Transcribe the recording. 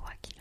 quoi qu'il